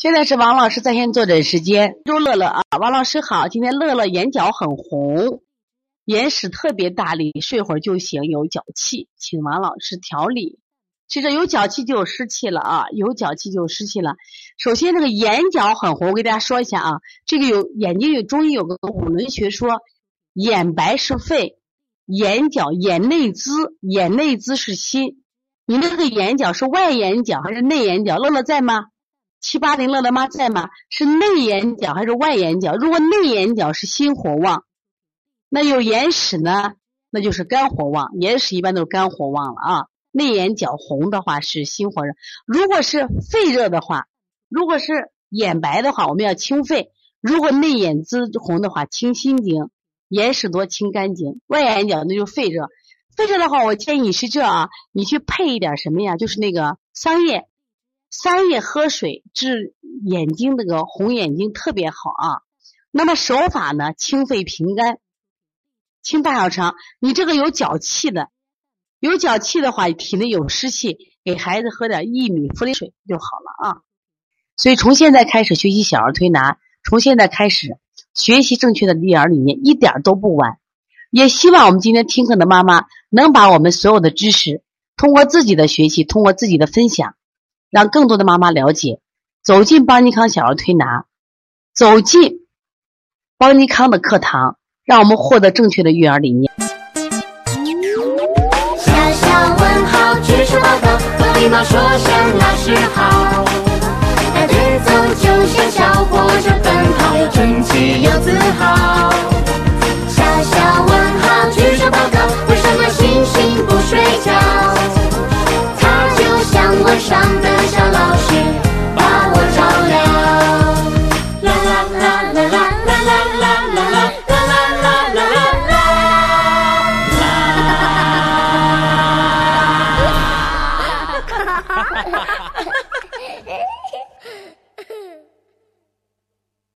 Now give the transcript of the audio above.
现在是王老师在线坐诊时间。周乐乐啊，王老师好，今天乐乐眼角很红，眼屎特别大力，睡会儿就醒，有脚气，请王老师调理。其实有脚气就有湿气了啊，有脚气就有湿气了。首先这个眼角很红，我给大家说一下啊，这个有眼睛有中医有个五轮学说，眼白是肺，眼角眼内眦，眼内眦是心。你那个眼角是外眼角还是内眼角？乐乐在吗？七八零乐乐妈在吗？是内眼角还是外眼角？如果内眼角是心火旺，那有眼屎呢，那就是肝火旺。眼屎一般都是肝火旺了啊。内眼角红的话是心火热。如果是肺热的话，如果是眼白的话，我们要清肺；如果内眼眦红的话，清心经；眼屎多清肝经。外眼角那就肺热。肺热的话，我建议你是这啊，你去配一点什么呀？就是那个桑叶。三叶喝水治眼睛那个红眼睛特别好啊。那么手法呢，清肺平肝，清大小肠。你这个有脚气的，有脚气的话，体内有湿气，给孩子喝点薏米茯苓水就好了啊。所以从现在开始学习小儿推拿，从现在开始学习正确的育儿理念，一点都不晚。也希望我们今天听课的妈妈能把我们所有的知识，通过自己的学习，通过自己的分享。让更多的妈妈了解，走进邦尼康小儿推拿，走进邦尼康的课堂，让我们获得正确的育儿理念。小小问号，举手报告，和礼貌说声。え っ